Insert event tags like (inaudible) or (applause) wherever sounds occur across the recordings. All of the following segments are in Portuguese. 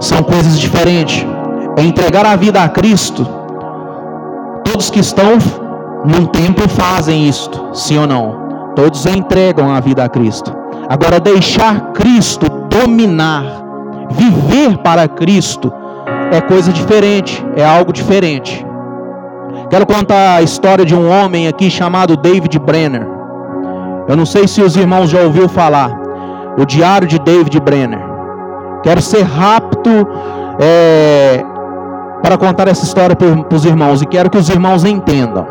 são coisas diferentes. É entregar a vida a Cristo. Todos que estão num templo fazem isto, sim ou não? Todos entregam a vida a Cristo. Agora, deixar Cristo dominar, viver para Cristo, é coisa diferente, é algo diferente. Quero contar a história de um homem aqui chamado David Brenner. Eu não sei se os irmãos já ouviram falar. O Diário de David Brenner. Quero ser rápido é, para contar essa história para os irmãos e quero que os irmãos entendam.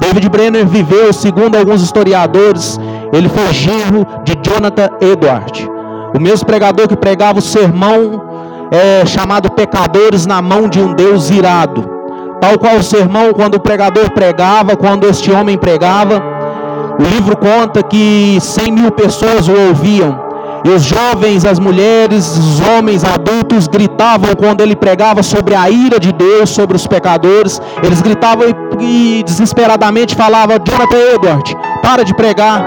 David Brenner viveu, segundo alguns historiadores, ele foi genro de Jonathan Edward, o mesmo pregador que pregava o sermão é, chamado Pecadores na mão de um Deus irado. Tal qual o sermão, quando o pregador pregava, quando este homem pregava, o livro conta que 100 mil pessoas o ouviam. E os jovens, as mulheres, os homens, adultos gritavam quando ele pregava sobre a ira de Deus sobre os pecadores. Eles gritavam e, e desesperadamente falavam: Jonathan Edward, para de pregar,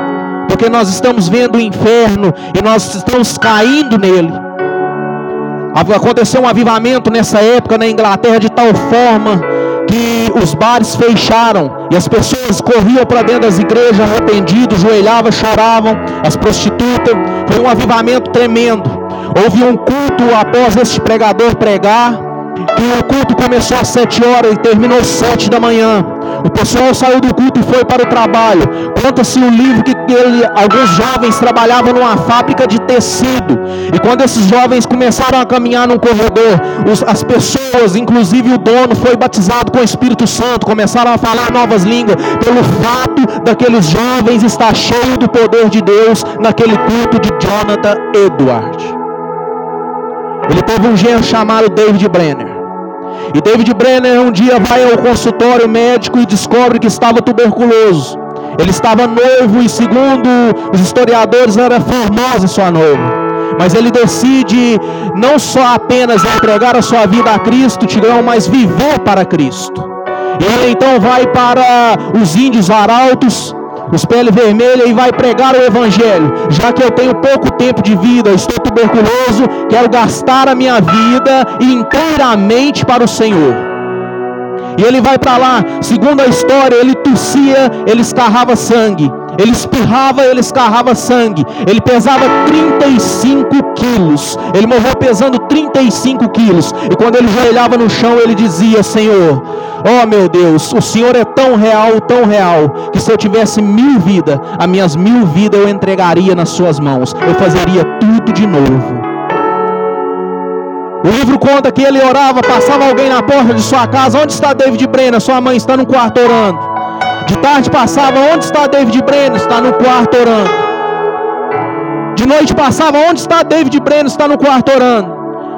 porque nós estamos vendo o inferno e nós estamos caindo nele. Aconteceu um avivamento nessa época na Inglaterra de tal forma os bares fecharam e as pessoas corriam para dentro das igrejas arrependidos, joelhavam, choravam, as prostitutas. Foi um avivamento tremendo. Houve um culto após este pregador pregar. E o culto começou às sete horas e terminou às sete da manhã. O pessoal saiu do culto e foi para o trabalho. Conta-se o livro que alguns jovens trabalhavam numa fábrica de tecido. E quando esses jovens começaram a caminhar num corredor, os, as pessoas, inclusive o dono, foi batizado com o Espírito Santo. Começaram a falar novas línguas. Pelo fato daqueles jovens estar cheio do poder de Deus naquele culto de Jonathan Edward. Ele teve um genro chamado David Brenner. E David Brenner um dia vai ao consultório médico e descobre que estava tuberculoso. Ele estava noivo e, segundo os historiadores, era formosa sua noiva. Mas ele decide não só apenas entregar a sua vida a Cristo, Tigrão, mas viver para Cristo. Ele então vai para os índios arautos, os pele vermelha e vai pregar o evangelho. Já que eu tenho pouco tempo de vida, estou tuberculoso, quero gastar a minha vida inteiramente para o Senhor. E ele vai para lá, segundo a história, ele tossia, ele escarrava sangue. Ele espirrava, ele escarrava sangue. Ele pesava 35 quilos. Ele morreu pesando 35 quilos. E quando ele joelhava no chão, ele dizia: Senhor, oh meu Deus, o Senhor é tão real, tão real, que se eu tivesse mil vidas, as minhas mil vidas eu entregaria nas suas mãos. Eu fazeria tudo de novo. O livro conta que ele orava, passava alguém na porta de sua casa. Onde está David Brenner? Sua mãe está no quarto orando. De tarde passava, onde está David Brenner? Está no quarto orando. De noite passava, onde está David Brenner? Está no quarto orando.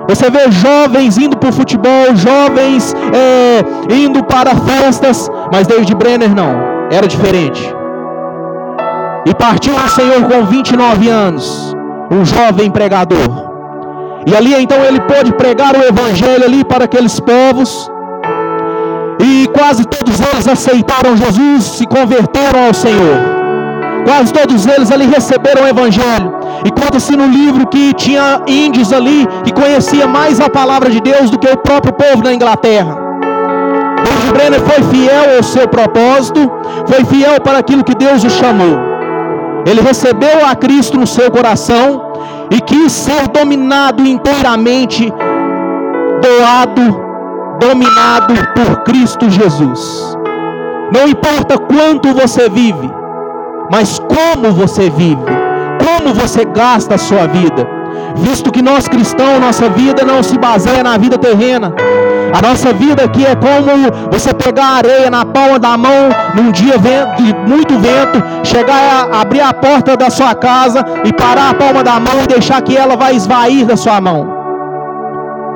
Você vê jovens indo para o futebol, jovens é, indo para festas, mas David Brenner não, era diferente. E partiu o Senhor com 29 anos, um jovem pregador. E ali então ele pôde pregar o evangelho ali para aqueles povos. E quase todos eles aceitaram Jesus, se converteram ao Senhor. Quase todos eles ali receberam o evangelho. E conta-se no livro que tinha índios ali que conhecia mais a palavra de Deus do que o próprio povo da Inglaterra. David Brenner foi fiel ao seu propósito, foi fiel para aquilo que Deus o chamou. Ele recebeu a Cristo no seu coração e quis ser dominado inteiramente, doado, dominado por Cristo Jesus. Não importa quanto você vive, mas como você vive, como você gasta a sua vida. Visto que nós cristãos, nossa vida não se baseia na vida terrena, a nossa vida aqui é como você pegar areia na palma da mão num dia de muito vento, chegar a abrir a porta da sua casa e parar a palma da mão e deixar que ela vai esvair da sua mão.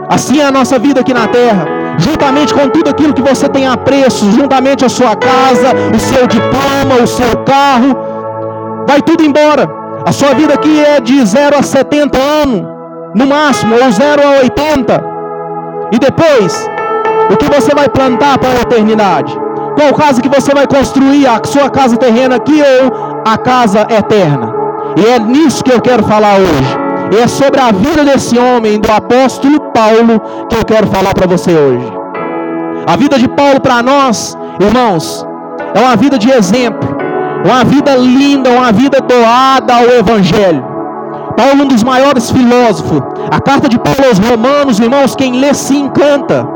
Assim é a nossa vida aqui na terra. Juntamente com tudo aquilo que você tem a preço, juntamente a sua casa, o seu diploma, o seu carro, vai tudo embora. A sua vida aqui é de 0 a 70 anos, no máximo, ou 0 a 80. E depois, o que você vai plantar para a eternidade? Qual casa que você vai construir? A sua casa terrena aqui ou a casa eterna? E é nisso que eu quero falar hoje. E é sobre a vida desse homem, do apóstolo Paulo, que eu quero falar para você hoje. A vida de Paulo para nós, irmãos, é uma vida de exemplo, uma vida linda, uma vida doada ao Evangelho. Paulo, um dos maiores filósofos, a carta de Paulo aos Romanos, irmãos, quem lê se encanta.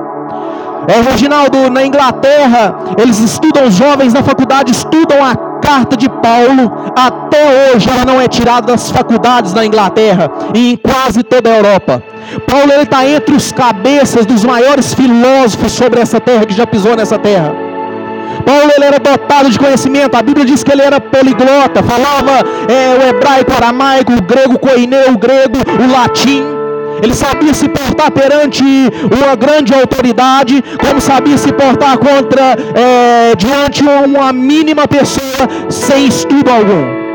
É, Reginaldo, na Inglaterra, eles estudam, os jovens na faculdade estudam a carta de Paulo, até hoje ela não é tirada das faculdades na Inglaterra e em quase toda a Europa. Paulo está entre os cabeças dos maiores filósofos sobre essa terra que já pisou nessa terra. Paulo ele era dotado de conhecimento. A Bíblia diz que ele era poliglota, falava é, o hebraico, o aramaico, o grego coineu, o grego, o latim. Ele sabia se portar perante uma grande autoridade, como sabia se portar contra é, diante uma mínima pessoa sem estudo algum.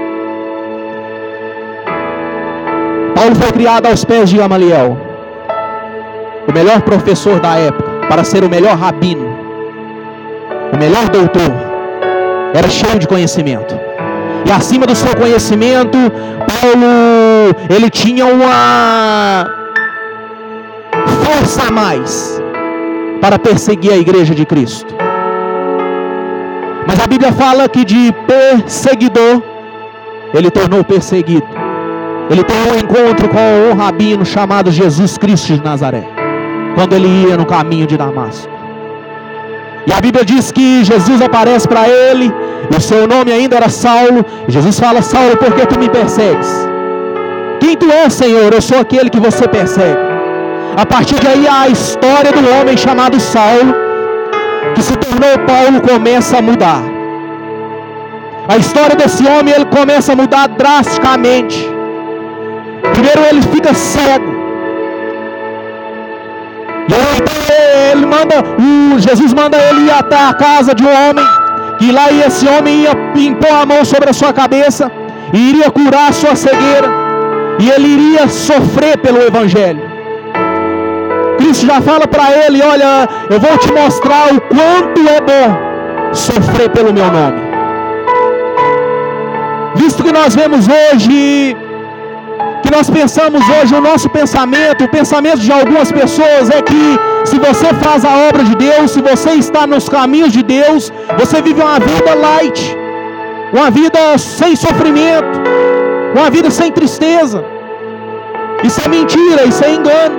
Paulo foi criado aos pés de Gamaliel, o melhor professor da época, para ser o melhor rabino, o melhor doutor. Era cheio de conhecimento. E acima do seu conhecimento, Paulo, ele tinha uma força a mais para perseguir a igreja de Cristo. Mas a Bíblia fala que de perseguidor ele tornou perseguido. Ele teve um encontro com um rabino chamado Jesus Cristo de Nazaré, quando ele ia no caminho de Damasco. E a Bíblia diz que Jesus aparece para ele, e o seu nome ainda era Saulo. Jesus fala: Saulo, por que tu me persegues? Quem tu és, Senhor? Eu sou aquele que você persegue. A partir daí a história do homem chamado Saulo, que se tornou Paulo, começa a mudar. A história desse homem ele começa a mudar drasticamente. Primeiro ele fica cego. Ele manda, Jesus manda ele ir até a casa de um homem, que lá esse homem ia impor a mão sobre a sua cabeça e iria curar a sua cegueira. E ele iria sofrer pelo evangelho. Cristo já fala para ele: Olha, eu vou te mostrar o quanto é bom sofrer pelo meu nome. Visto que nós vemos hoje, que nós pensamos hoje, o nosso pensamento, o pensamento de algumas pessoas é que se você faz a obra de Deus, se você está nos caminhos de Deus, você vive uma vida light, uma vida sem sofrimento, uma vida sem tristeza. Isso é mentira, isso é engano.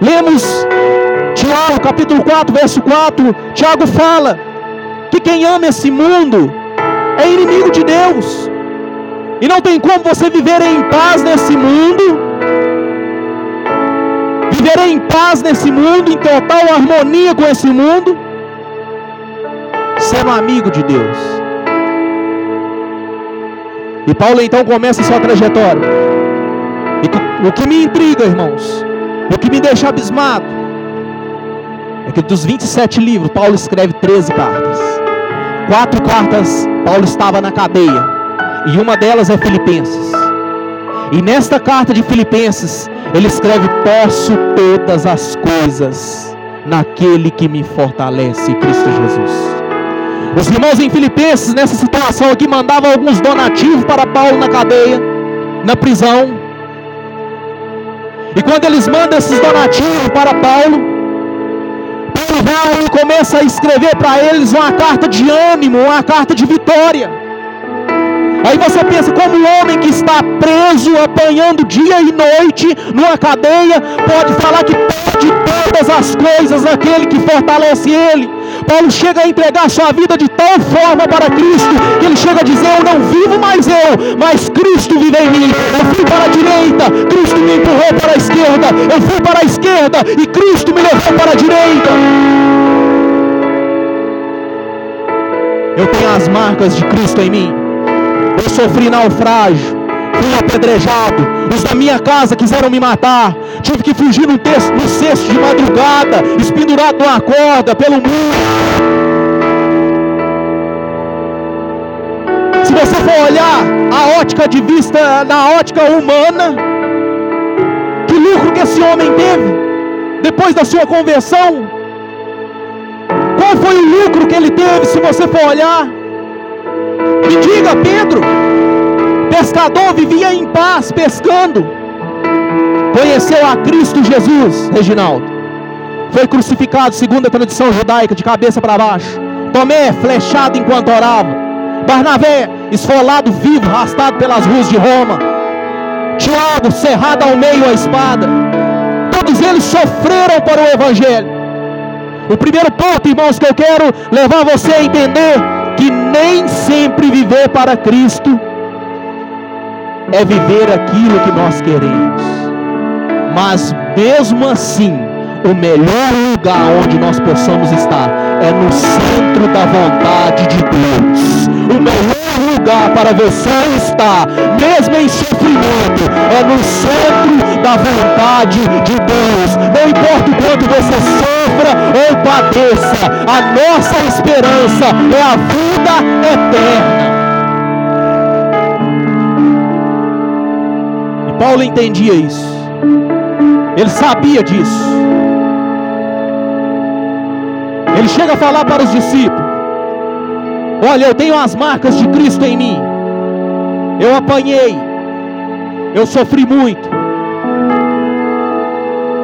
Lemos Tiago capítulo 4, verso 4. Tiago fala que quem ama esse mundo é inimigo de Deus. E não tem como você viver em paz nesse mundo. Viver em paz nesse mundo, em total harmonia com esse mundo, sendo amigo de Deus. E Paulo então começa sua trajetória. E o que me intriga, irmãos, o que me deixa abismado é que dos 27 livros, Paulo escreve 13 cartas. Quatro cartas, Paulo estava na cadeia. E uma delas é Filipenses. E nesta carta de Filipenses, ele escreve: Posso todas as coisas naquele que me fortalece, Cristo Jesus. Os irmãos em Filipenses, nessa situação aqui, mandavam alguns donativos para Paulo na cadeia, na prisão. E quando eles mandam esses donativos para Paulo, Paulo vai e começa a escrever para eles uma carta de ânimo, uma carta de vitória. Aí você pensa, como um homem que está preso, apanhando dia e noite numa cadeia, pode falar que pode todas as coisas naquele que fortalece ele. Paulo chega a entregar sua vida de tal forma para Cristo, que ele chega a dizer: Eu não vivo mais eu, mas Cristo vive em mim. Eu fui para a direita, Cristo me empurrou para a esquerda. Eu fui para a esquerda e Cristo me levou para a direita. Eu tenho as marcas de Cristo em mim. Eu sofri naufrágio fui apedrejado. Os da minha casa quiseram me matar. Tive que fugir no, texto, cesto de madrugada, espendurado numa corda pelo mundo. Se você for olhar a ótica de vista, na ótica humana, que lucro que esse homem teve depois da sua conversão? Qual foi o lucro que ele teve, se você for olhar? Me diga, Pedro. pescador, vivia em paz pescando. Conheceu a Cristo Jesus, Reginaldo. Foi crucificado, segundo a tradição judaica, de cabeça para baixo. Tomé, flechado enquanto orava. Barnabé, esfolado vivo, arrastado pelas ruas de Roma. Tiago, cerrado ao meio a espada. Todos eles sofreram para o Evangelho. O primeiro ponto, irmãos, que eu quero levar você a entender que nem sempre viver para Cristo é viver aquilo que nós queremos. Mas mesmo assim, o melhor lugar onde nós possamos estar é no centro da vontade de Deus. O melhor lugar para você estar, mesmo em sofrimento, é no centro da vontade de Deus. Não importa o quanto você sofra ou padeça, a nossa esperança é a vida eterna. E Paulo entendia isso. Ele sabia disso. Ele chega a falar para os discípulos: Olha, eu tenho as marcas de Cristo em mim. Eu apanhei. Eu sofri muito.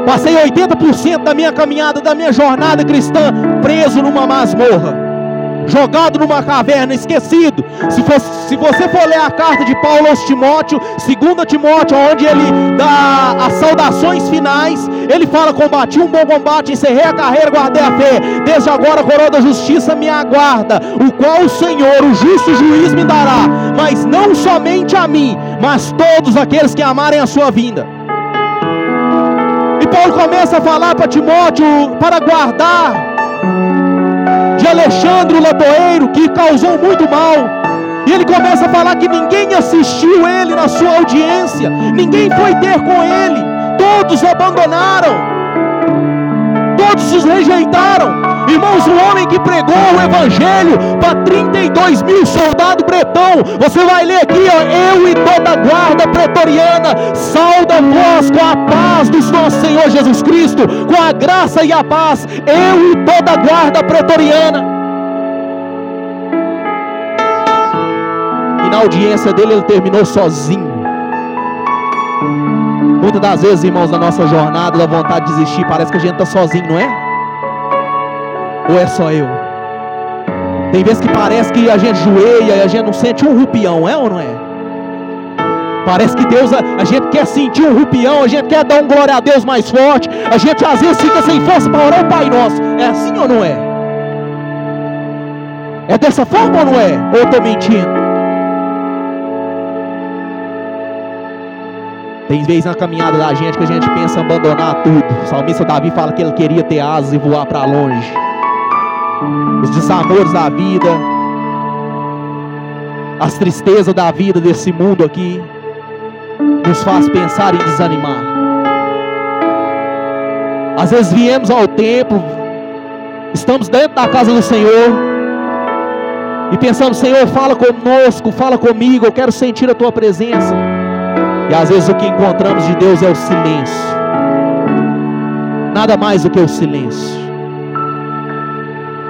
Passei 80% da minha caminhada, da minha jornada cristã, preso numa masmorra jogado numa caverna, esquecido. Se, for, se você for ler a carta de Paulo aos Timóteo, 2 Timóteo, onde ele dá as saudações finais, ele fala: Combati um bom combate, encerrei a carreira, guardei a fé. Desde agora a coroa da justiça me aguarda, o qual o Senhor, o justo juiz, me dará, mas não somente a mim, mas todos aqueles que amarem a sua vinda. Paulo começa a falar para Timóteo para guardar de Alexandre o Latoeiro, que causou muito mal. E ele começa a falar que ninguém assistiu ele na sua audiência, ninguém foi ter com ele, todos o abandonaram, todos os rejeitaram. Irmãos, um homem que pregou o Evangelho para 32 mil soldados bretão, você vai ler aqui, ó, eu e toda a guarda pretoriana, salda vós com a paz do nosso Senhor Jesus Cristo, com a graça e a paz, eu e toda a guarda pretoriana. E na audiência dele, ele terminou sozinho. Muitas das vezes, irmãos, na nossa jornada, da vontade de desistir, parece que a gente está sozinho, não é? Ou é só eu? Tem vezes que parece que a gente joelha e a gente não sente um rupião, é ou não é? Parece que Deus, a, gente quer sentir um rupião, a gente quer dar um glória a Deus mais forte, a gente às vezes fica sem força para orar o Pai Nosso. É assim ou não é? É dessa forma ou não é? Ou eu estou mentindo? Tem vezes na caminhada da gente que a gente pensa em abandonar tudo. O salmista Davi fala que ele queria ter asas e voar para longe os desamores da vida, as tristezas da vida desse mundo aqui, nos faz pensar em desanimar. Às vezes viemos ao templo, estamos dentro da casa do Senhor, e pensamos, Senhor, fala conosco, fala comigo, eu quero sentir a tua presença. E às vezes o que encontramos de Deus é o silêncio. Nada mais do que o silêncio.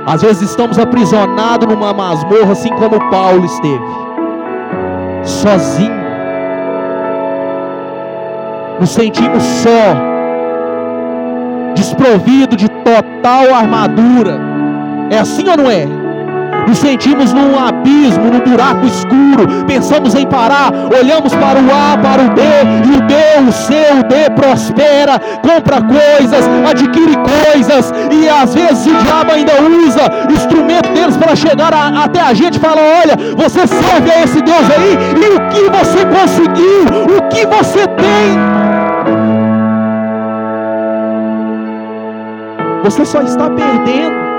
Às vezes estamos aprisionados numa masmorra, assim como Paulo esteve, sozinho. Nos sentimos só, desprovido de total armadura. É assim ou não é? Nos sentimos num abismo, num buraco escuro, pensamos em parar, olhamos para o A, para o B, e o B, o C, o D prospera, compra coisas, adquire coisas, e às vezes o diabo ainda usa instrumento deles para chegar a, até a gente e fala: olha, você serve a esse Deus aí, e o que você conseguiu, o que você tem. Você só está perdendo.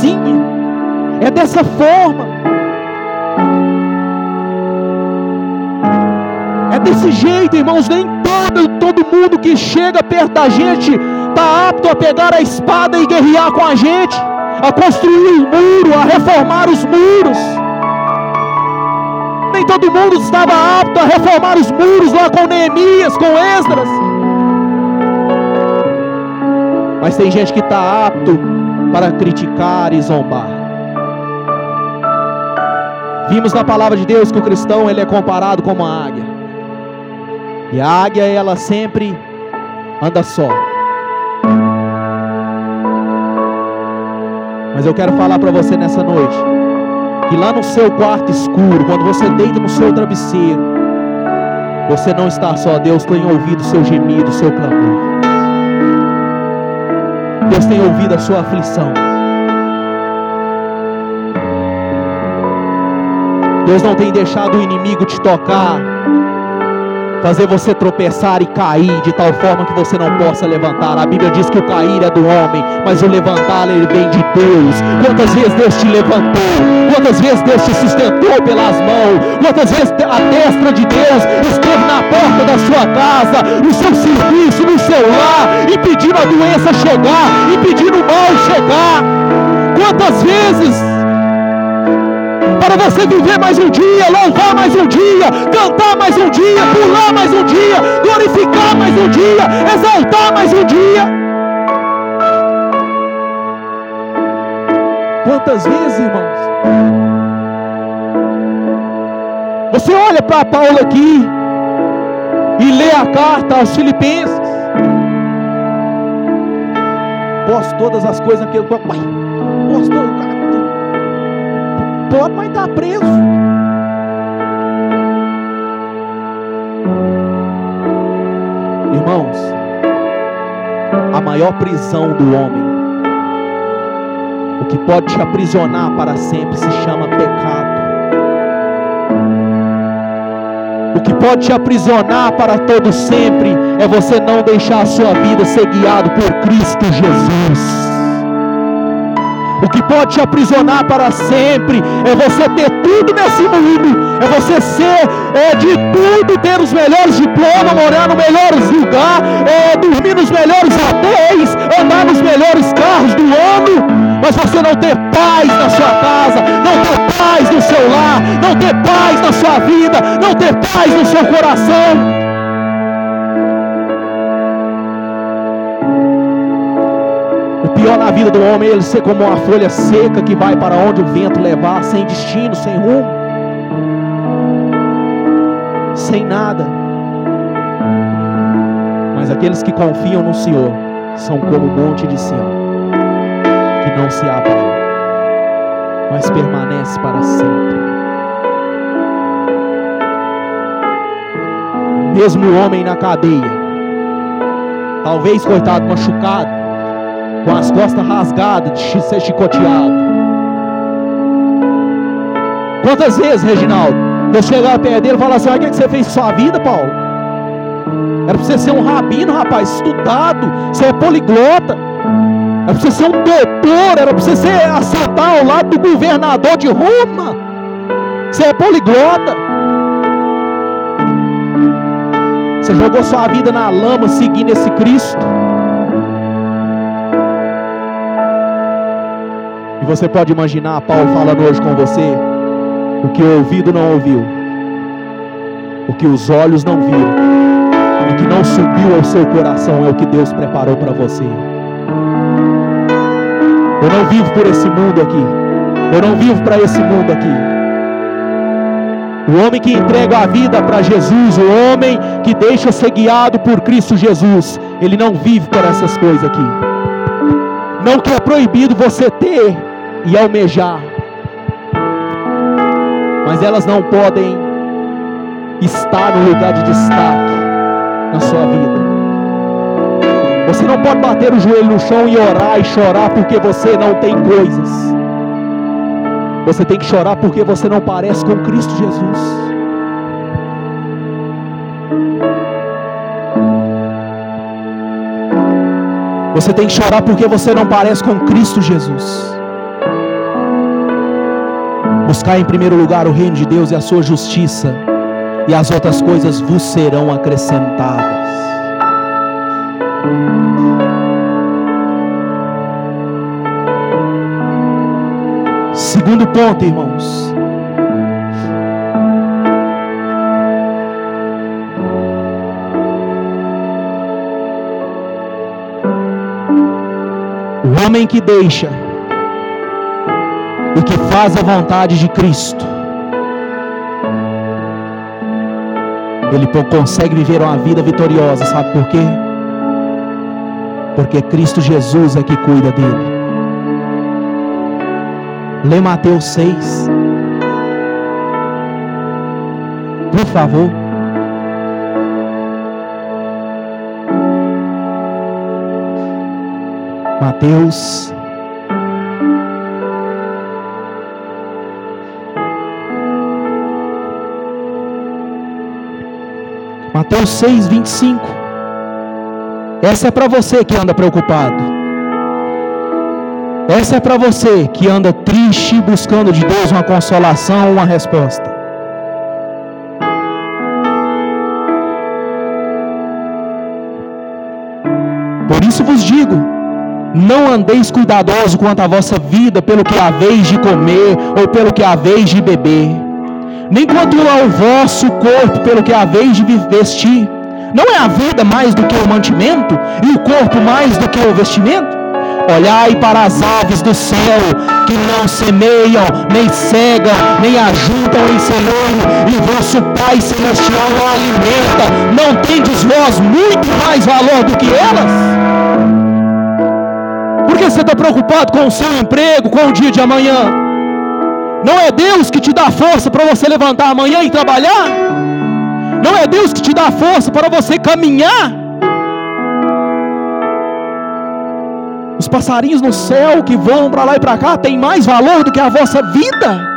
Assim, é dessa forma. É desse jeito, irmãos. Nem todo, todo mundo que chega perto da gente está apto a pegar a espada e guerrear com a gente, a construir o muro, a reformar os muros. Nem todo mundo estava apto a reformar os muros lá com Neemias, com Esdras. Mas tem gente que está apto para criticar e zombar. Vimos na palavra de Deus que o cristão ele é comparado como uma águia. E a águia ela sempre anda só. Mas eu quero falar para você nessa noite que lá no seu quarto escuro, quando você deita no seu travesseiro, você não está só. Deus tem ouvido o seu gemido, o seu clamor. Deus tem ouvido a sua aflição. Deus não tem deixado o inimigo te tocar fazer você tropeçar e cair de tal forma que você não possa levantar. A Bíblia diz que o cair é do homem, mas o levantar ele vem de Deus. Quantas vezes Deus te levantou? Quantas vezes Deus te sustentou pelas mãos? Quantas vezes a destra de Deus esteve na porta da sua casa, no seu serviço, no seu lar, impedindo a doença chegar, impedindo o mal chegar? Quantas vezes para você viver mais um dia, louvar mais um dia, cantar mais um dia, pular mais um dia, glorificar mais um dia, exaltar mais um dia. Quantas vezes, irmãos? Você olha para Paulo aqui e lê a carta aos Filipenses. Posso todas as coisas naquele. Posso todas pode, mas está preso. Irmãos, a maior prisão do homem, o que pode te aprisionar para sempre, se chama pecado. O que pode te aprisionar para todo sempre é você não deixar a sua vida ser guiado por Cristo Jesus. Que pode te aprisionar para sempre. É você ter tudo nesse mundo, é você ser é, de tudo, ter os melhores diplomas, morar nos melhores lugares, é, dormir nos melhores hotéis, andar nos melhores carros do ano, mas você não ter paz na sua casa, não ter paz no seu lar, não ter paz na sua vida, não ter paz no seu coração. Pior na vida do homem é ele ser como uma folha seca que vai para onde o vento levar, sem destino, sem rumo, sem nada. Mas aqueles que confiam no Senhor são como o monte de Sião, que não se abala, mas permanece para sempre. Mesmo o homem na cadeia, talvez coitado machucado, com as costas rasgadas de ser chicoteado. Quantas vezes, Reginaldo, eu chegava perto dele e falava assim: o que, é que você fez com sua vida, Paulo? Era para você ser um rabino, rapaz, estudado, você é poliglota. Era para você ser um doutor, era para você ser assentar ao lado do governador de Roma. Você é poliglota. Você jogou sua vida na lama seguindo esse Cristo. Você pode imaginar Paulo falando hoje com você o que o ouvido não ouviu, o que os olhos não viram, e que não subiu ao seu coração é o que Deus preparou para você. Eu não vivo por esse mundo aqui. Eu não vivo para esse mundo aqui. O homem que entrega a vida para Jesus, o homem que deixa ser guiado por Cristo Jesus, ele não vive por essas coisas aqui. Não que é proibido você ter e almejar, mas elas não podem estar no lugar de destaque na sua vida. Você não pode bater o joelho no chão e orar e chorar porque você não tem coisas. Você tem que chorar porque você não parece com Cristo Jesus. Você tem que chorar porque você não parece com Cristo Jesus. Buscar em primeiro lugar o reino de Deus e a sua justiça, e as outras coisas vos serão acrescentadas. Segundo ponto, irmãos. O homem que deixa e que faz a vontade de Cristo, ele consegue viver uma vida vitoriosa, sabe por quê? Porque Cristo Jesus é que cuida dele. Lê Mateus 6. Por favor. Mateus Mateus 6, 25. Essa é para você que anda preocupado. Essa é para você que anda triste, buscando de Deus uma consolação, uma resposta. Por isso vos digo: não andeis cuidadoso quanto à vossa vida, pelo que haveis de comer ou pelo que haveis de beber nem quanto ao vosso corpo, pelo que haveis de vestir. Não é a vida mais do que o mantimento, e o corpo mais do que o vestimento? Olhai para as aves do céu, que não semeiam, nem cegam, nem ajuntam em celeiro, e vosso Pai Celestial o alimenta. Não tendes vós muito mais valor do que elas? Por que você está preocupado com o seu emprego, com o dia de amanhã? Não é Deus que te dá força para você levantar amanhã e trabalhar? Não é Deus que te dá força para você caminhar? Os passarinhos no céu que vão para lá e para cá têm mais valor do que a vossa vida.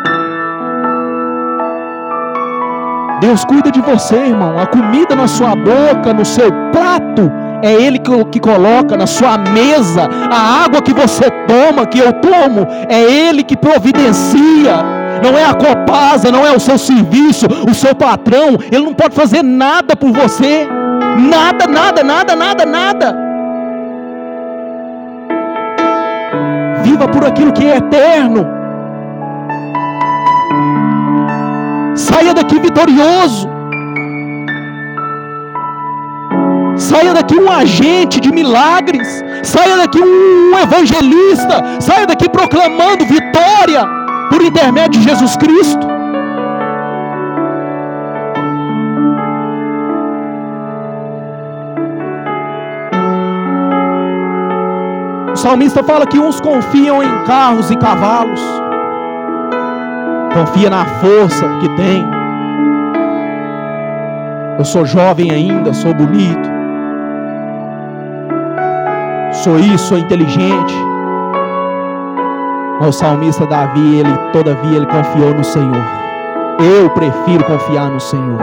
Deus cuida de você, irmão. A comida na sua boca, no seu prato, é Ele que, que coloca na sua mesa. A água que você toma, que eu tomo, é Ele que providencia. Não é a copasa, não é o seu serviço, o seu patrão. Ele não pode fazer nada por você. Nada, nada, nada, nada, nada. Viva por aquilo que é eterno. Saia daqui vitorioso. Saia daqui um agente de milagres. Saia daqui um evangelista. Saia daqui proclamando vitória por intermédio de Jesus Cristo. O salmista fala que uns confiam em carros e cavalos, confia na força que tem. Eu sou jovem ainda, sou bonito sou isso, sou inteligente. Mas o salmista Davi, ele todavia ele confiou no Senhor. Eu prefiro confiar no Senhor.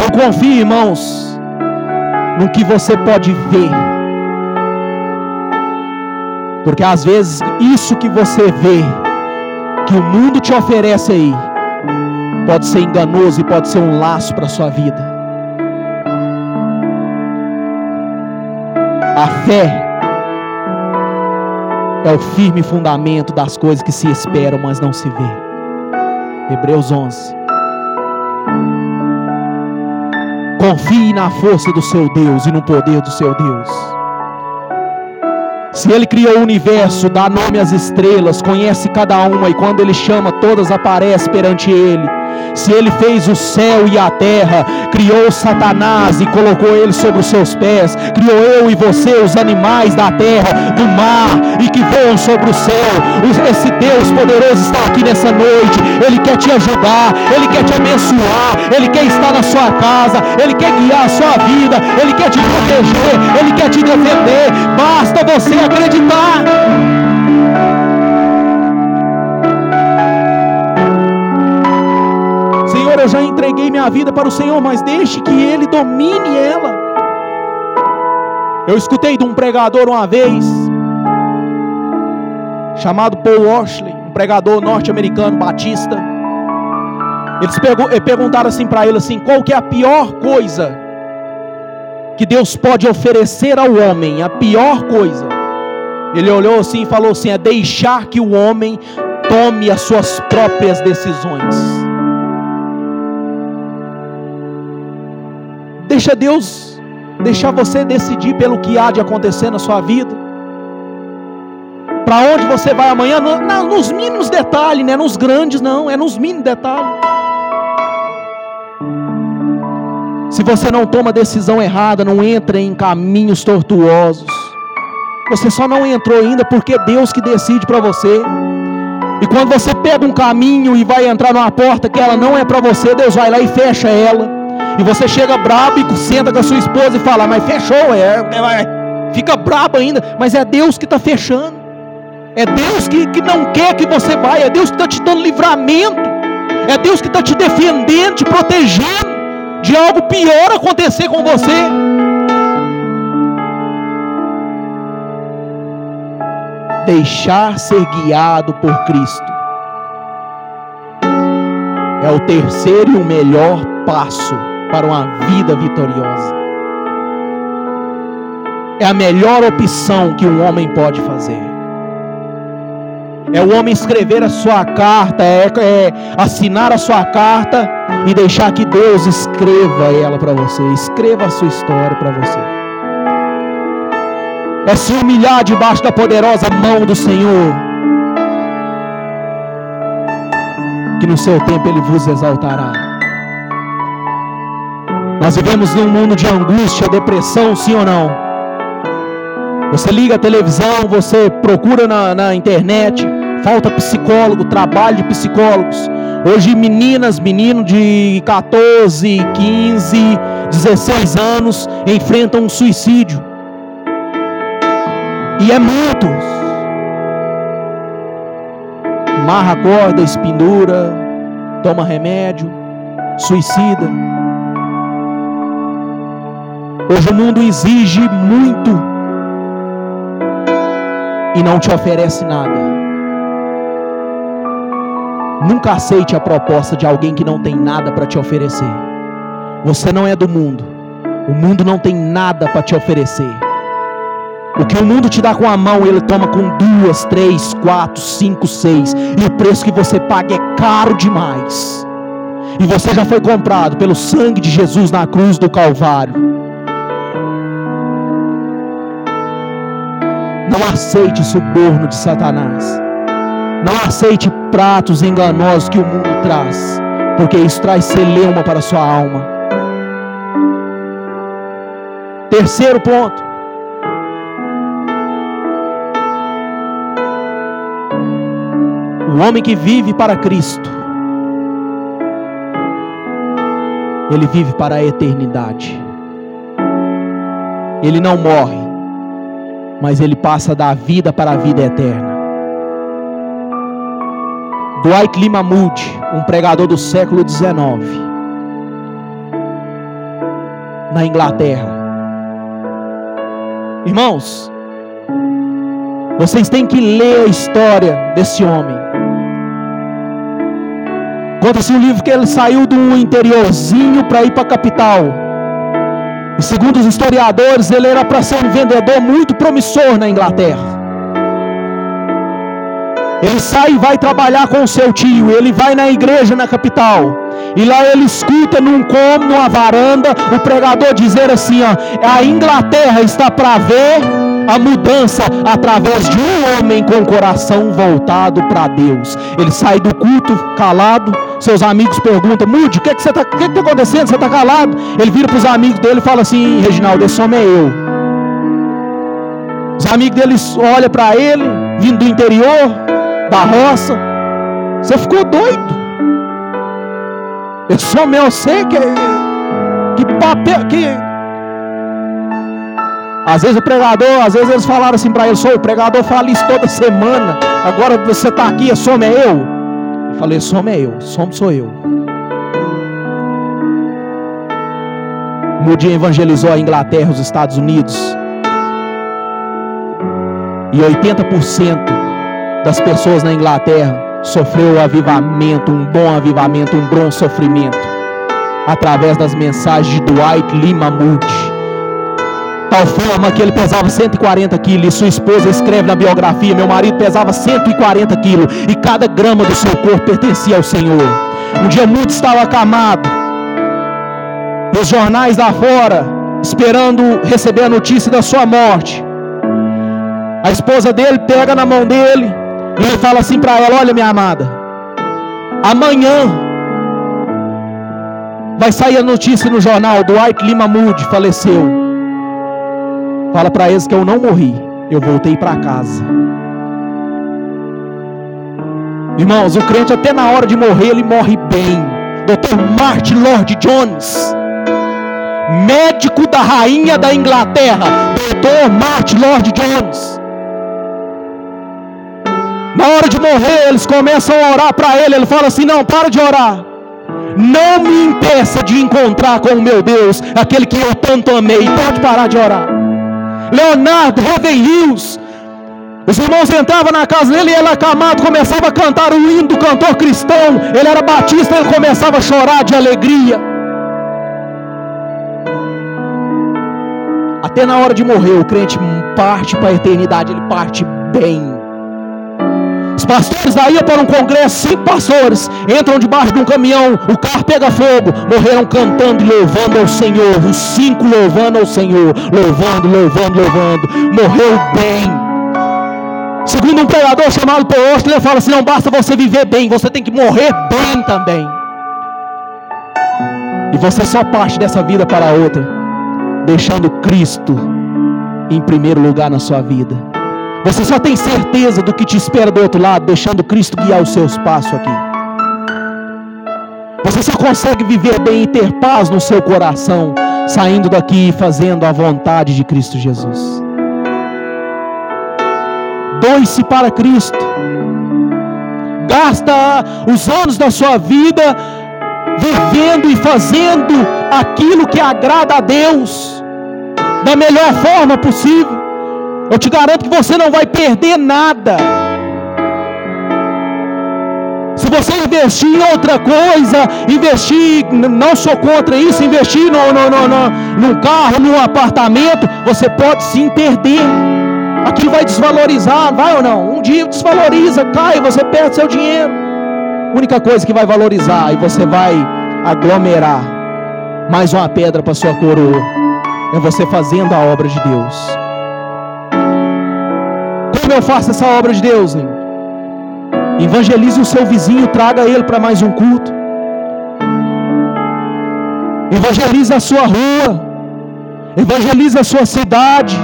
Não confie, irmãos, no que você pode ver. Porque às vezes isso que você vê, que o mundo te oferece aí, pode ser enganoso e pode ser um laço para a sua vida. A fé é o firme fundamento das coisas que se esperam, mas não se vê. Hebreus 11. Confie na força do seu Deus e no poder do seu Deus. Se Ele criou o universo, dá nome às estrelas, conhece cada uma e quando Ele chama, todas aparecem perante Ele. Se ele fez o céu e a terra, criou Satanás e colocou ele sobre os seus pés, criou eu e você, os animais da terra, do mar e que voam sobre o céu. Esse Deus poderoso está aqui nessa noite. Ele quer te ajudar, ele quer te abençoar, ele quer estar na sua casa, ele quer guiar a sua vida, ele quer te proteger, ele quer te defender. Basta você acreditar. Senhor, eu já entreguei minha vida para o Senhor, mas deixe que Ele domine ela. Eu escutei de um pregador uma vez, chamado Paul Washley, um pregador norte-americano batista. Eles perguntaram assim para ele assim, qual que é a pior coisa que Deus pode oferecer ao homem? A pior coisa. Ele olhou assim e falou assim: é deixar que o homem tome as suas próprias decisões. Deixa Deus deixar você decidir pelo que há de acontecer na sua vida. para onde você vai amanhã, na, nos mínimos detalhes, não é nos grandes, não, é nos mínimos detalhes. Se você não toma decisão errada, não entra em caminhos tortuosos, você só não entrou ainda porque é Deus que decide para você. E quando você pega um caminho e vai entrar numa porta que ela não é para você, Deus vai lá e fecha ela. E você chega brabo e senta com a sua esposa e fala, mas fechou, é, é, fica brabo ainda, mas é Deus que está fechando. É Deus que, que não quer que você vá, é Deus que está te dando livramento, é Deus que está te defendendo, te protegendo de algo pior acontecer com você. Deixar ser guiado por Cristo é o terceiro e o melhor passo para uma vida vitoriosa. É a melhor opção que um homem pode fazer. É o homem escrever a sua carta, é, é assinar a sua carta e deixar que Deus escreva ela para você, escreva a sua história para você. É se humilhar debaixo da poderosa mão do Senhor, que no seu tempo Ele vos exaltará. Nós vivemos num mundo de angústia, depressão, sim ou não? Você liga a televisão, você procura na, na internet, falta psicólogo, trabalho de psicólogos. Hoje, meninas, meninos de 14, 15, 16 anos enfrentam um suicídio. E é muitos. Marra corda, espindura, toma remédio, suicida. Hoje o mundo exige muito e não te oferece nada. Nunca aceite a proposta de alguém que não tem nada para te oferecer. Você não é do mundo. O mundo não tem nada para te oferecer. O que o mundo te dá com a mão, ele toma com duas, três, quatro, cinco, seis. E o preço que você paga é caro demais. E você já foi comprado pelo sangue de Jesus na cruz do Calvário. Não aceite suborno de Satanás. Não aceite pratos enganosos que o mundo traz, porque isso traz celeuma para a sua alma. Terceiro ponto. O homem que vive para Cristo, ele vive para a eternidade. Ele não morre, mas ele passa da vida para a vida eterna. Dwight Lima Moody, um pregador do século XIX, na Inglaterra. Irmãos, vocês têm que ler a história desse homem. Conta-se um livro que ele saiu do interiorzinho para ir para a capital. E segundo os historiadores, ele era para ser um vendedor muito promissor na Inglaterra. Ele sai e vai trabalhar com o seu tio. Ele vai na igreja na capital. E lá ele escuta num como, numa varanda, o pregador dizer assim: ó, a Inglaterra está para ver a mudança através de um homem com o coração voltado para Deus. Ele sai do culto calado. Seus amigos perguntam: Mude, o que, é que está que que tá acontecendo? Você está calado? Ele vira para os amigos dele e fala assim: Reginaldo, esse homem é eu. Os amigos dele olham para ele, vindo do interior da roça. Você ficou doido. Eu sou meu, sei que que papel que às vezes o pregador, às vezes eles falaram assim para ele, sou o pregador fala isso toda semana. Agora você está aqui, some é eu. Eu falei, some é eu, some sou eu. Moody evangelizou a Inglaterra, os Estados Unidos. E 80% das pessoas na Inglaterra sofreu o avivamento, um bom avivamento, um bom sofrimento, através das mensagens de Dwight Lima Moody. Tal forma que ele pesava 140 quilos, e sua esposa escreve na biografia: meu marido pesava 140 quilos, e cada grama do seu corpo pertencia ao Senhor. Um dia Moody estava acamado, nos jornais lá fora, esperando receber a notícia da sua morte. A esposa dele pega na mão dele e ele fala assim para ela: Olha, minha amada, amanhã vai sair a notícia no jornal: Dwight Lima Moody faleceu. Fala para eles que eu não morri, eu voltei para casa. Irmãos, o crente até na hora de morrer, ele morre bem. Dr. Martin Lord Jones, médico da rainha da Inglaterra, Dr. Martin Lord Jones. Na hora de morrer, eles começam a orar para ele. Ele fala assim: Não, para de orar. Não me impeça de encontrar com o meu Deus, aquele que eu tanto amei. Pode parar de orar. Leonardo Ravenhius, os irmãos entravam na casa dele e ele acamado começava a cantar o hino do cantor cristão. Ele era batista, ele começava a chorar de alegria. Até na hora de morrer, o crente parte para a eternidade, ele parte bem. Pastores daí para um congresso, cinco pastores entram debaixo de um caminhão, o carro pega fogo, morreram cantando e louvando ao Senhor. Os cinco louvando ao Senhor, louvando, louvando, louvando. Morreu bem. Segundo um pregador chamado Peosto, ele fala assim: não basta você viver bem, você tem que morrer bem também. E você só parte dessa vida para a outra, deixando Cristo em primeiro lugar na sua vida. Você só tem certeza do que te espera do outro lado, deixando Cristo guiar os seus passos aqui. Você só consegue viver bem e ter paz no seu coração, saindo daqui e fazendo a vontade de Cristo Jesus. Doe-se para Cristo. Gasta os anos da sua vida vivendo e fazendo aquilo que agrada a Deus da melhor forma possível. Eu te garanto que você não vai perder nada. Se você investir em outra coisa, investir, não sou contra isso, investir no, no, no, no, num carro, num apartamento, você pode sim perder aquilo vai desvalorizar, vai ou não? Um dia desvaloriza, cai, você perde seu dinheiro. A única coisa que vai valorizar e você vai aglomerar mais uma pedra para sua coroa é você fazendo a obra de Deus. Faço essa obra de Deus? Hein? Evangelize o seu vizinho, traga ele para mais um culto. Evangelize a sua rua. Evangelize a sua cidade.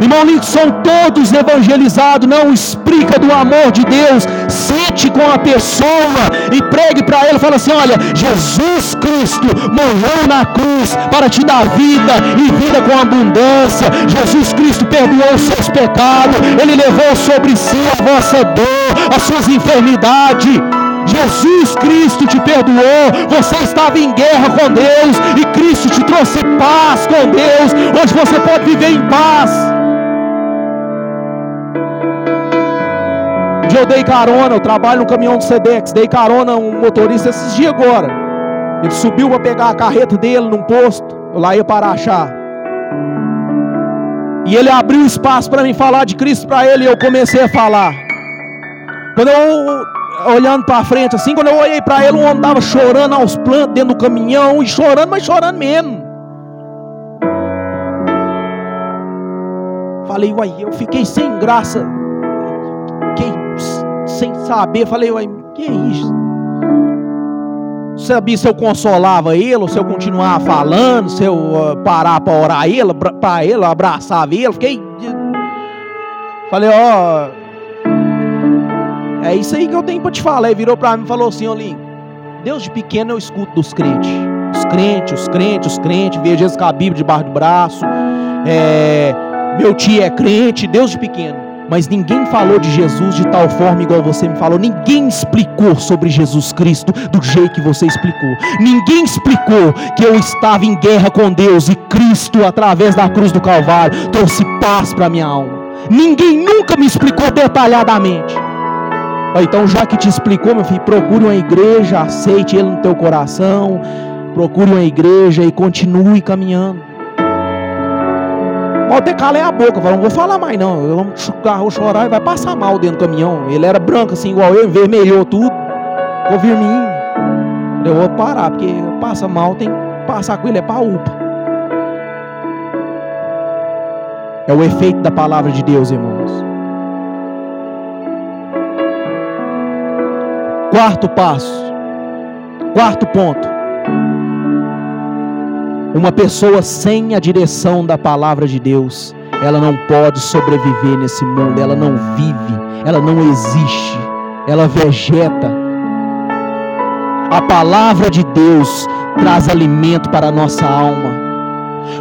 Irmão Lincoln, são todos evangelizados. Não explica do amor de Deus. Sente com a pessoa e pregue para ele. Fala assim: olha, Jesus Cristo morreu na cruz para te dar vida e vida com abundância. Jesus Cristo perdoou os seus pecados. Ele levou sobre si a vossa dor, as suas enfermidades. Jesus Cristo te perdoou. Você estava em guerra com Deus e Cristo te trouxe paz com Deus, onde você pode viver em paz. Dia eu dei carona, eu trabalho no caminhão do Sedex, dei carona a um motorista esses dias agora. Ele subiu para pegar a carreta dele num posto, eu lá ia para achar. E ele abriu espaço para mim falar de Cristo para ele e eu comecei a falar. Quando eu olhando para frente assim, quando eu olhei para ele, um homem estava chorando aos plantos dentro do caminhão e chorando, mas chorando mesmo. Falei, uai, eu fiquei sem graça. Sem saber. Falei, uai, que é isso? Sabia se eu consolava ele, se eu continuava falando, se eu uh, parar para orar ele, para ele, abraçava ele. Fiquei. Falei, ó. é isso aí que eu tenho para te falar. Ele virou para mim e falou assim: Olinho, Deus de pequeno eu escuto dos crentes. Os crentes, os crentes, os crentes. Vejo eles com a Bíblia debaixo do braço. É, meu tio é crente, Deus de pequeno mas ninguém falou de Jesus de tal forma igual você me falou. Ninguém explicou sobre Jesus Cristo do jeito que você explicou. Ninguém explicou que eu estava em guerra com Deus e Cristo, através da cruz do Calvário, trouxe paz para minha alma. Ninguém nunca me explicou detalhadamente. Então, já que te explicou, meu filho, procure uma igreja, aceite ele no teu coração, procure uma igreja e continue caminhando. Pode ter calei a boca, fala, não vou falar mais não. Eu vou chorar e vai passar mal dentro do caminhão. Ele era branco assim, igual eu, envermelhou tudo. Ficou vermelhinho. Eu vou parar, porque passa mal, tem que passar com ele, é para UPA. É o efeito da palavra de Deus, irmãos. Quarto passo. Quarto ponto. Uma pessoa sem a direção da palavra de Deus, ela não pode sobreviver nesse mundo, ela não vive, ela não existe, ela vegeta. A palavra de Deus traz alimento para a nossa alma.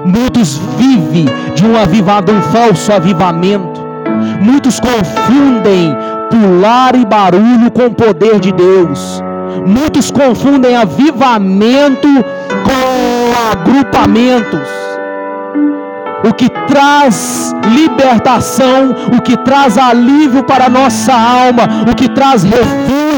Muitos vivem de um avivado, um falso avivamento. Muitos confundem pular e barulho com o poder de Deus. Muitos confundem avivamento com agrupamentos. O que traz libertação, o que traz alívio para a nossa alma, o que traz refúgio,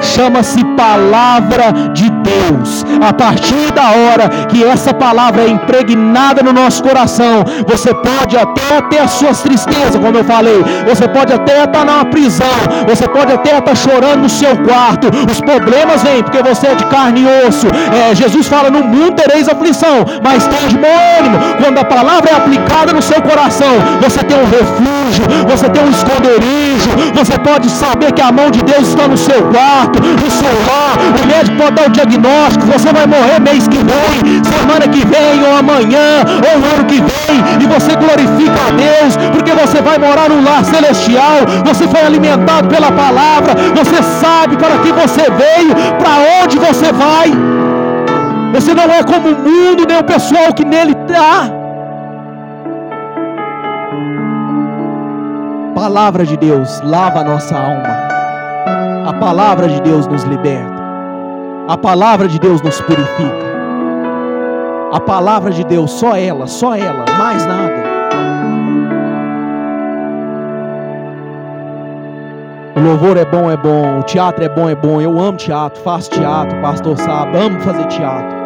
chama-se palavra de Deus. A partir da hora que essa palavra é impregnada no nosso coração, você pode até ter as suas tristezas, como eu falei, você pode até estar numa prisão, você pode até estar chorando no seu quarto. Os problemas vêm porque você é de carne e osso. É, Jesus fala: No mundo tereis aflição, mas de bom ânimo. Quando a palavra é aplicada no seu coração, você tem um refúgio, você tem um esconderijo, você pode saber que a mão de Deus está no seu quarto, no seu lar. O médico pode dar o diagnóstico, você vai morrer mês que vem, semana que vem, ou amanhã, ou ano que vem, e você glorifica a Deus, porque você vai morar num lar celestial, você foi alimentado pela palavra, você sabe para que você veio, para onde você vai. Você não é como o mundo, nem o pessoal que nele está. palavra de Deus lava a nossa alma. A palavra de Deus nos liberta. A palavra de Deus nos purifica. A palavra de Deus, só ela, só ela, mais nada. O louvor é bom, é bom. O teatro é bom, é bom. Eu amo teatro, faço teatro, pastor sabe, amo fazer teatro.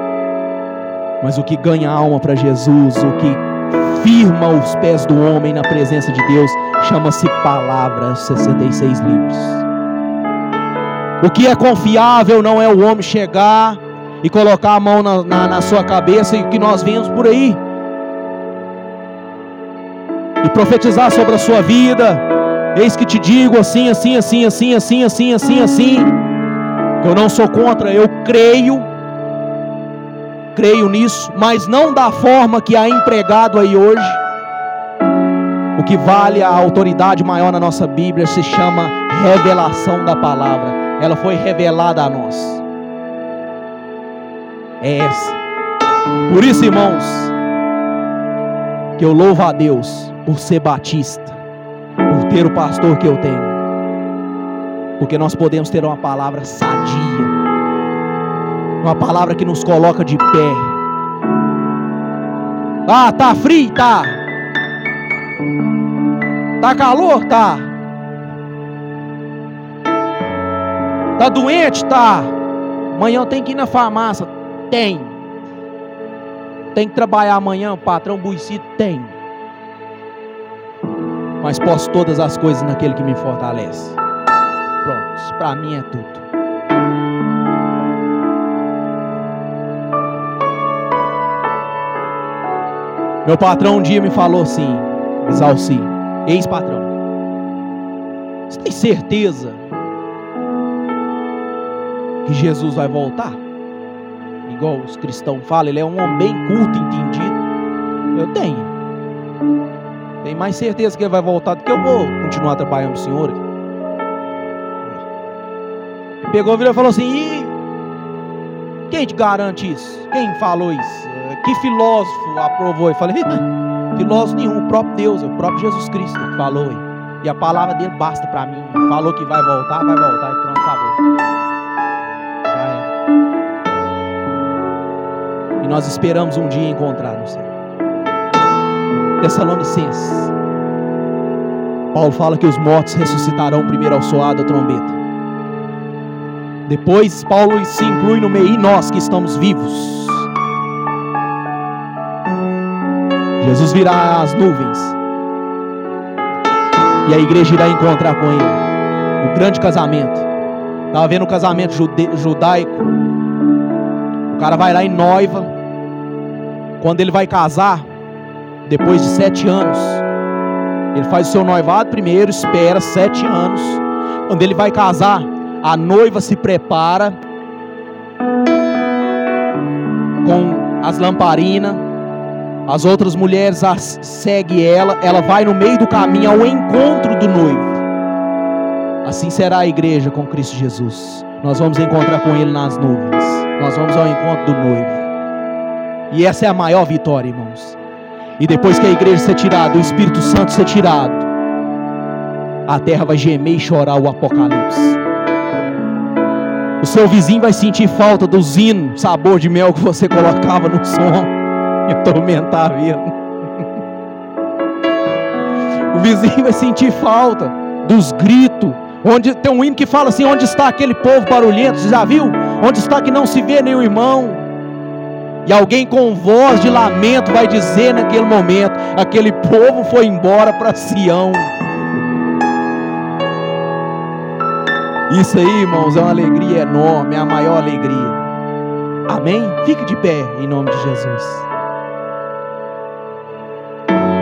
Mas o que ganha alma para Jesus, o que firma os pés do homem na presença de Deus, chama-se palavra, 66 livros. O que é confiável não é o homem chegar e colocar a mão na, na, na sua cabeça e o que nós vemos por aí. E profetizar sobre a sua vida. Eis que te digo assim, assim, assim, assim, assim, assim, assim, assim. Eu não sou contra, eu creio creio nisso, mas não da forma que há empregado aí hoje. O que vale a autoridade maior na nossa Bíblia se chama revelação da palavra. Ela foi revelada a nós. É essa. Por isso, irmãos, que eu louvo a Deus por ser batista, por ter o pastor que eu tenho. Porque nós podemos ter uma palavra sadia, uma palavra que nos coloca de pé. Ah, tá frio? Tá. Tá calor? Tá. Tá doente? Tá. Amanhã tenho que ir na farmácia. Tem. Tem que trabalhar amanhã, patrão buicido? Tem. Mas posso todas as coisas naquele que me fortalece. Pronto, isso para mim é tudo. Meu patrão um dia me falou assim, Exalci, ex-patrão. Você tem certeza que Jesus vai voltar? Igual os cristãos falam, ele é um homem bem culto, entendido. Eu tenho. Tenho mais certeza que ele vai voltar do que eu vou continuar trabalhando com o Senhor. Ele pegou e falou assim: e quem te garante isso? Quem falou isso? Que filósofo aprovou? Eu falei, filósofo nenhum, o próprio Deus, o próprio Jesus Cristo que falou. E a palavra dele basta para mim. Falou que vai voltar, vai voltar E nós esperamos um dia encontrar no Senhor. Tessalonicenses. Paulo fala que os mortos ressuscitarão primeiro ao soar da trombeta. Depois Paulo se inclui no meio e nós que estamos vivos Jesus virá às nuvens. E a igreja irá encontrar com ele. O grande casamento. Estava vendo o casamento judaico. O cara vai lá em noiva. Quando ele vai casar, depois de sete anos, Ele faz o seu noivado primeiro, espera sete anos. Quando ele vai casar, a noiva se prepara com as lamparinas, as outras mulheres seguem ela, ela vai no meio do caminho ao encontro do noivo. Assim será a igreja com Cristo Jesus. Nós vamos encontrar com Ele nas nuvens. Nós vamos ao encontro do noivo. E essa é a maior vitória, irmãos. E depois que a igreja ser tirada, o Espírito Santo ser tirado, a terra vai gemer e chorar o Apocalipse. O seu vizinho vai sentir falta do zino, sabor de mel que você colocava no som (laughs) e atormentar a vida. O vizinho vai sentir falta dos gritos. Onde tem um hino que fala assim: onde está aquele povo barulhento? Você já viu? Onde está que não se vê nenhum irmão? E alguém com voz de lamento vai dizer naquele momento: aquele povo foi embora para Sião. Isso aí, irmãos, é uma alegria enorme, é a maior alegria. Amém? Fique de pé em nome de Jesus.